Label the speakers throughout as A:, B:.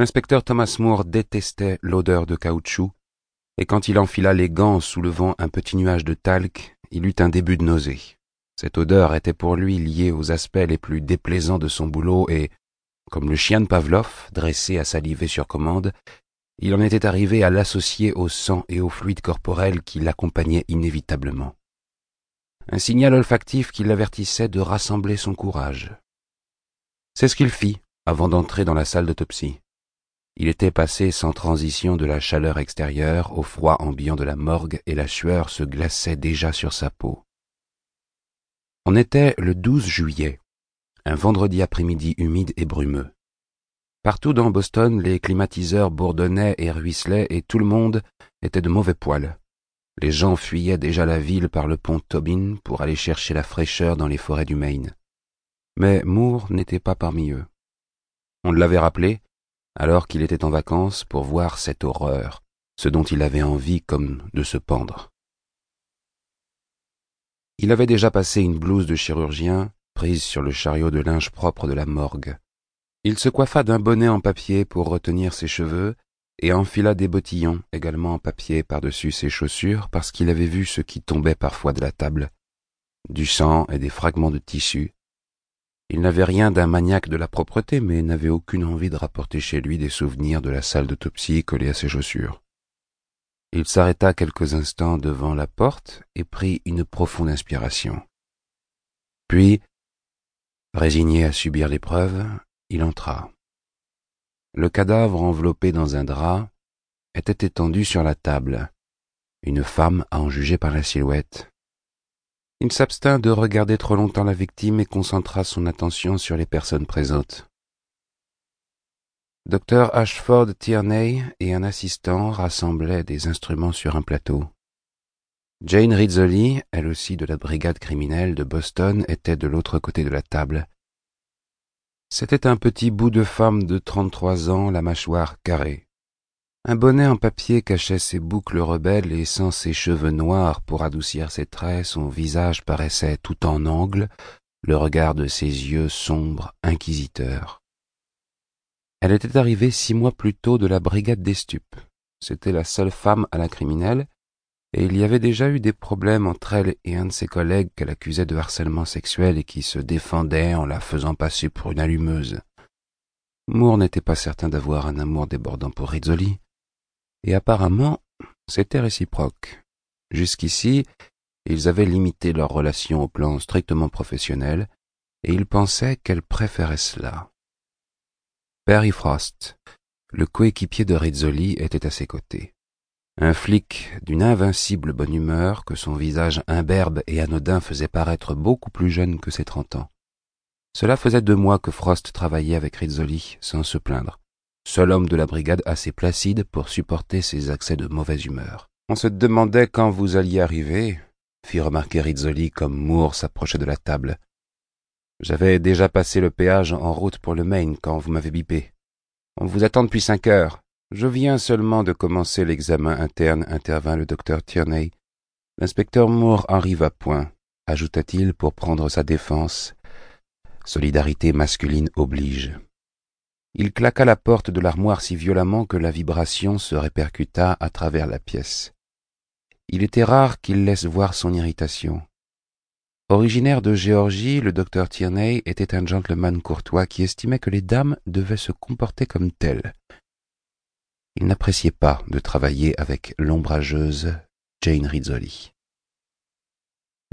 A: L'inspecteur Thomas Moore détestait l'odeur de caoutchouc, et quand il enfila les gants en soulevant un petit nuage de talc, il eut un début de nausée. Cette odeur était pour lui liée aux aspects les plus déplaisants de son boulot et, comme le chien de Pavlov, dressé à saliver sur commande, il en était arrivé à l'associer au sang et au fluide corporel qui l'accompagnaient inévitablement. Un signal olfactif qui l'avertissait de rassembler son courage. C'est ce qu'il fit avant d'entrer dans la salle d'autopsie. Il était passé sans transition de la chaleur extérieure au froid ambiant de la morgue et la sueur se glaçait déjà sur sa peau. On était le 12 juillet, un vendredi après-midi humide et brumeux. Partout dans Boston, les climatiseurs bourdonnaient et ruisselaient et tout le monde était de mauvais poil. Les gens fuyaient déjà la ville par le pont Tobin pour aller chercher la fraîcheur dans les forêts du Maine. Mais Moore n'était pas parmi eux. On l'avait rappelé, alors qu'il était en vacances, pour voir cette horreur, ce dont il avait envie comme de se pendre. Il avait déjà passé une blouse de chirurgien, prise sur le chariot de linge propre de la morgue. Il se coiffa d'un bonnet en papier pour retenir ses cheveux, et enfila des bottillons, également en papier, par-dessus ses chaussures, parce qu'il avait vu ce qui tombait parfois de la table. Du sang et des fragments de tissu. Il n'avait rien d'un maniaque de la propreté, mais n'avait aucune envie de rapporter chez lui des souvenirs de la salle d'autopsie collés à ses chaussures. Il s'arrêta quelques instants devant la porte et prit une profonde inspiration. Puis, résigné à subir l'épreuve, il entra. Le cadavre enveloppé dans un drap était étendu sur la table, une femme à en juger par la silhouette. Il s'abstint de regarder trop longtemps la victime et concentra son attention sur les personnes présentes. Dr Ashford Tierney et un assistant rassemblaient des instruments sur un plateau. Jane Rizzoli, elle aussi de la brigade criminelle de Boston, était de l'autre côté de la table. C'était un petit bout de femme de trente-trois ans, la mâchoire carrée. Un bonnet en papier cachait ses boucles rebelles et sans ses cheveux noirs pour adoucir ses traits, son visage paraissait tout en angle, le regard de ses yeux sombres, inquisiteurs. Elle était arrivée six mois plus tôt de la brigade des stupes. C'était la seule femme à la criminelle, et il y avait déjà eu des problèmes entre elle et un de ses collègues qu'elle accusait de harcèlement sexuel et qui se défendait en la faisant passer pour une allumeuse. Moore n'était pas certain d'avoir un amour débordant pour Rizzoli, et apparemment c'était réciproque. Jusqu'ici, ils avaient limité leur relation au plan strictement professionnel, et il pensait qu'elle préférait cela. Perry Frost, le coéquipier de Rizzoli, était à ses côtés. Un flic d'une invincible bonne humeur que son visage imberbe et anodin faisait paraître beaucoup plus jeune que ses trente ans. Cela faisait deux mois que Frost travaillait avec Rizzoli sans se plaindre, seul homme de la brigade assez placide pour supporter ses accès de mauvaise humeur. On se demandait quand vous alliez arriver, fit remarquer Rizzoli comme Moore s'approchait de la table. J'avais déjà passé le péage en route pour le Maine quand vous m'avez bipé. On vous attend depuis cinq heures. Je viens seulement de commencer l'examen interne, intervint le docteur Tierney. L'inspecteur Moore arrive à point, ajouta-t-il pour prendre sa défense. Solidarité masculine oblige. Il claqua la porte de l'armoire si violemment que la vibration se répercuta à travers la pièce. Il était rare qu'il laisse voir son irritation. Originaire de Géorgie, le docteur Tierney était un gentleman courtois qui estimait que les dames devaient se comporter comme telles. Il n'appréciait pas de travailler avec l'ombrageuse Jane Rizzoli.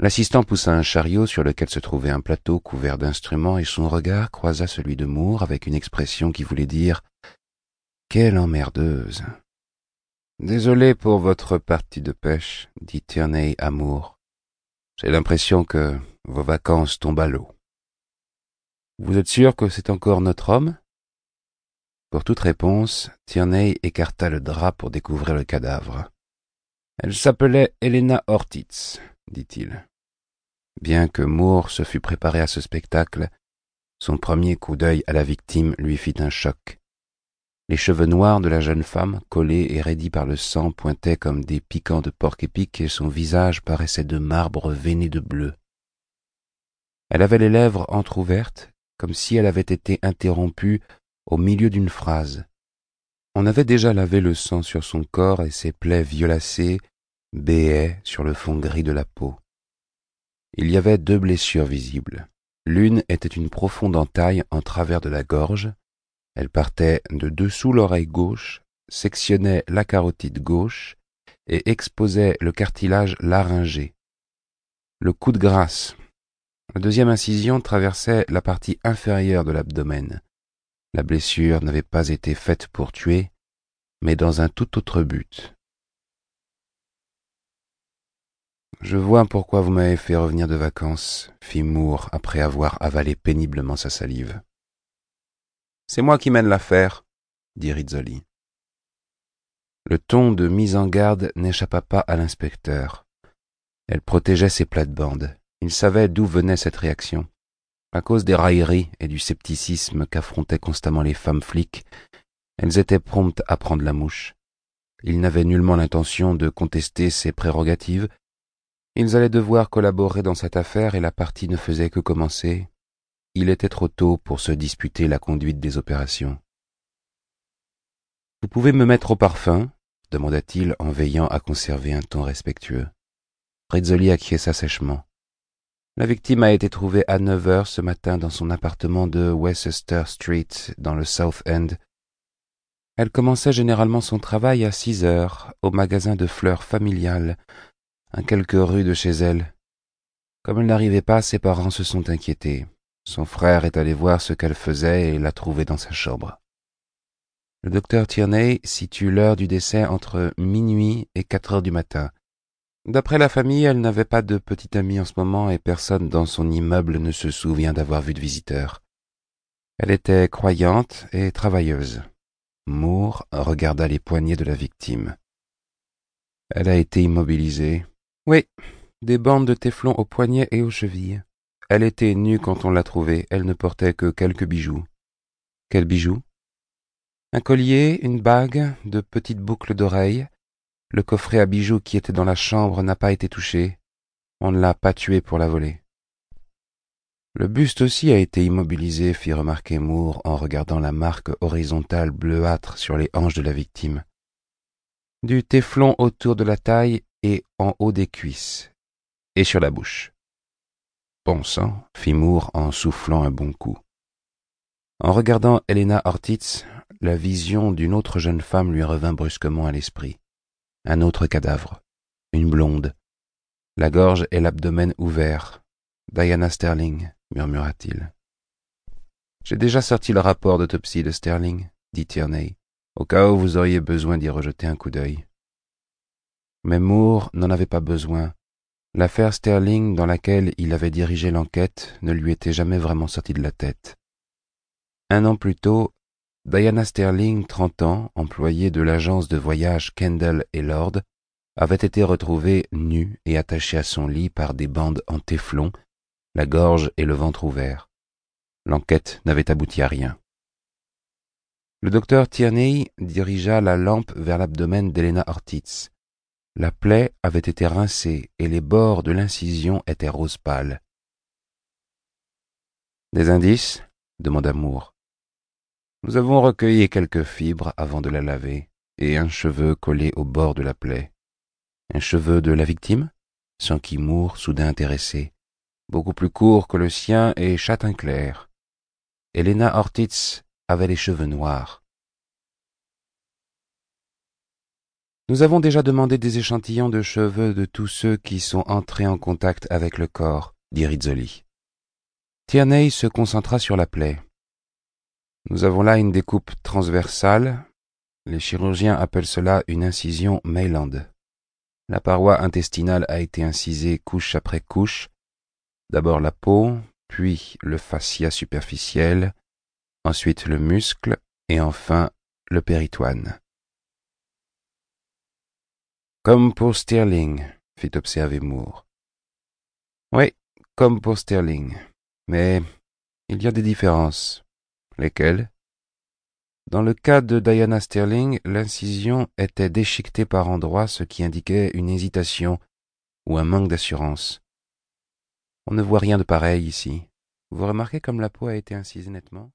A: L'assistant poussa un chariot sur lequel se trouvait un plateau couvert d'instruments et son regard croisa celui de Moore avec une expression qui voulait dire Quelle emmerdeuse. Désolé pour votre partie de pêche, dit Tierney à Moore. J'ai l'impression que vos vacances tombent à l'eau. Vous êtes sûr que c'est encore notre homme? Pour toute réponse, Tierney écarta le drap pour découvrir le cadavre. Elle s'appelait Helena Ortiz, dit-il. Bien que Moore se fût préparé à ce spectacle, son premier coup d'œil à la victime lui fit un choc. Les cheveux noirs de la jeune femme, collés et raidis par le sang, pointaient comme des piquants de porc-épic et son visage paraissait de marbre veiné de bleu. Elle avait les lèvres entr'ouvertes, comme si elle avait été interrompue au milieu d'une phrase, On avait déjà lavé le sang sur son corps et ses plaies violacées béaient sur le fond gris de la peau. Il y avait deux blessures visibles. L'une était une profonde entaille en travers de la gorge. Elle partait de dessous l'oreille gauche, sectionnait la carotide gauche et exposait le cartilage laryngé. Le coup de grâce. La deuxième incision traversait la partie inférieure de l'abdomen. La blessure n'avait pas été faite pour tuer, mais dans un tout autre but. Je vois pourquoi vous m'avez fait revenir de vacances, fit Moore après avoir avalé péniblement sa salive. C'est moi qui mène l'affaire, dit Rizzoli. Le ton de mise en garde n'échappa pas à l'inspecteur. Elle protégeait ses plates-bandes. Il savait d'où venait cette réaction. À cause des railleries et du scepticisme qu'affrontaient constamment les femmes flics, elles étaient promptes à prendre la mouche. Il n'avait nullement l'intention de contester ses prérogatives, ils allaient devoir collaborer dans cette affaire et la partie ne faisait que commencer. Il était trop tôt pour se disputer la conduite des opérations. Vous pouvez me mettre au parfum? demanda-t-il en veillant à conserver un ton respectueux. Rizzoli acquiesça sèchement. La victime a été trouvée à neuf heures ce matin dans son appartement de Westchester Street, dans le South End. Elle commençait généralement son travail à six heures au magasin de fleurs familiales à quelques rues de chez elle. Comme elle n'arrivait pas, ses parents se sont inquiétés. Son frère est allé voir ce qu'elle faisait et l'a trouvée dans sa chambre. Le docteur Tierney situe l'heure du décès entre minuit et quatre heures du matin. D'après la famille, elle n'avait pas de petite amie en ce moment et personne dans son immeuble ne se souvient d'avoir vu de visiteur. Elle était croyante et travailleuse. Moore regarda les poignets de la victime. Elle a été immobilisée, oui, des bandes de téflon aux poignets et aux chevilles. Elle était nue quand on l'a trouvée, elle ne portait que quelques bijoux. Quels bijoux? Un collier, une bague, de petites boucles d'oreilles. Le coffret à bijoux qui était dans la chambre n'a pas été touché. On ne l'a pas tuée pour la voler. Le buste aussi a été immobilisé, fit remarquer Moore en regardant la marque horizontale bleuâtre sur les hanches de la victime. Du téflon autour de la taille et en haut des cuisses, et sur la bouche. Bon sang, fit Moore en soufflant un bon coup. En regardant Helena Ortiz, la vision d'une autre jeune femme lui revint brusquement à l'esprit. Un autre cadavre, une blonde, la gorge et l'abdomen ouverts. Diana Sterling, murmura-t-il. J'ai déjà sorti le rapport d'autopsie de Sterling, dit Tierney, au cas où vous auriez besoin d'y rejeter un coup d'œil. Mais Moore n'en avait pas besoin. L'affaire Sterling dans laquelle il avait dirigé l'enquête ne lui était jamais vraiment sortie de la tête. Un an plus tôt, Diana Sterling, trente ans, employée de l'agence de voyage Kendall et Lord, avait été retrouvée nue et attachée à son lit par des bandes en téflon, la gorge et le ventre ouverts. L'enquête n'avait abouti à rien. Le docteur Tierney dirigea la lampe vers l'abdomen d'Elena Ortiz. La plaie avait été rincée et les bords de l'incision étaient rose pâle. Des indices? demanda Moore. Nous avons recueilli quelques fibres avant de la laver et un cheveu collé au bord de la plaie. Un cheveu de la victime? S'enquit Moore, soudain intéressé. Beaucoup plus court que le sien et châtain clair. Helena Ortiz avait les cheveux noirs. Nous avons déjà demandé des échantillons de cheveux de tous ceux qui sont entrés en contact avec le corps, dit Rizzoli. Tierney se concentra sur la plaie. Nous avons là une découpe transversale. Les chirurgiens appellent cela une incision Mayland. La paroi intestinale a été incisée couche après couche. D'abord la peau, puis le fascia superficiel, ensuite le muscle et enfin le péritoine. Comme pour Stirling, fit observer Moore. Oui, comme pour Stirling. Mais il y a des différences. Lesquelles? Dans le cas de Diana Sterling, l'incision était déchiquetée par endroits, ce qui indiquait une hésitation ou un manque d'assurance. On ne voit rien de pareil ici. Vous remarquez comme la peau a été incisée nettement?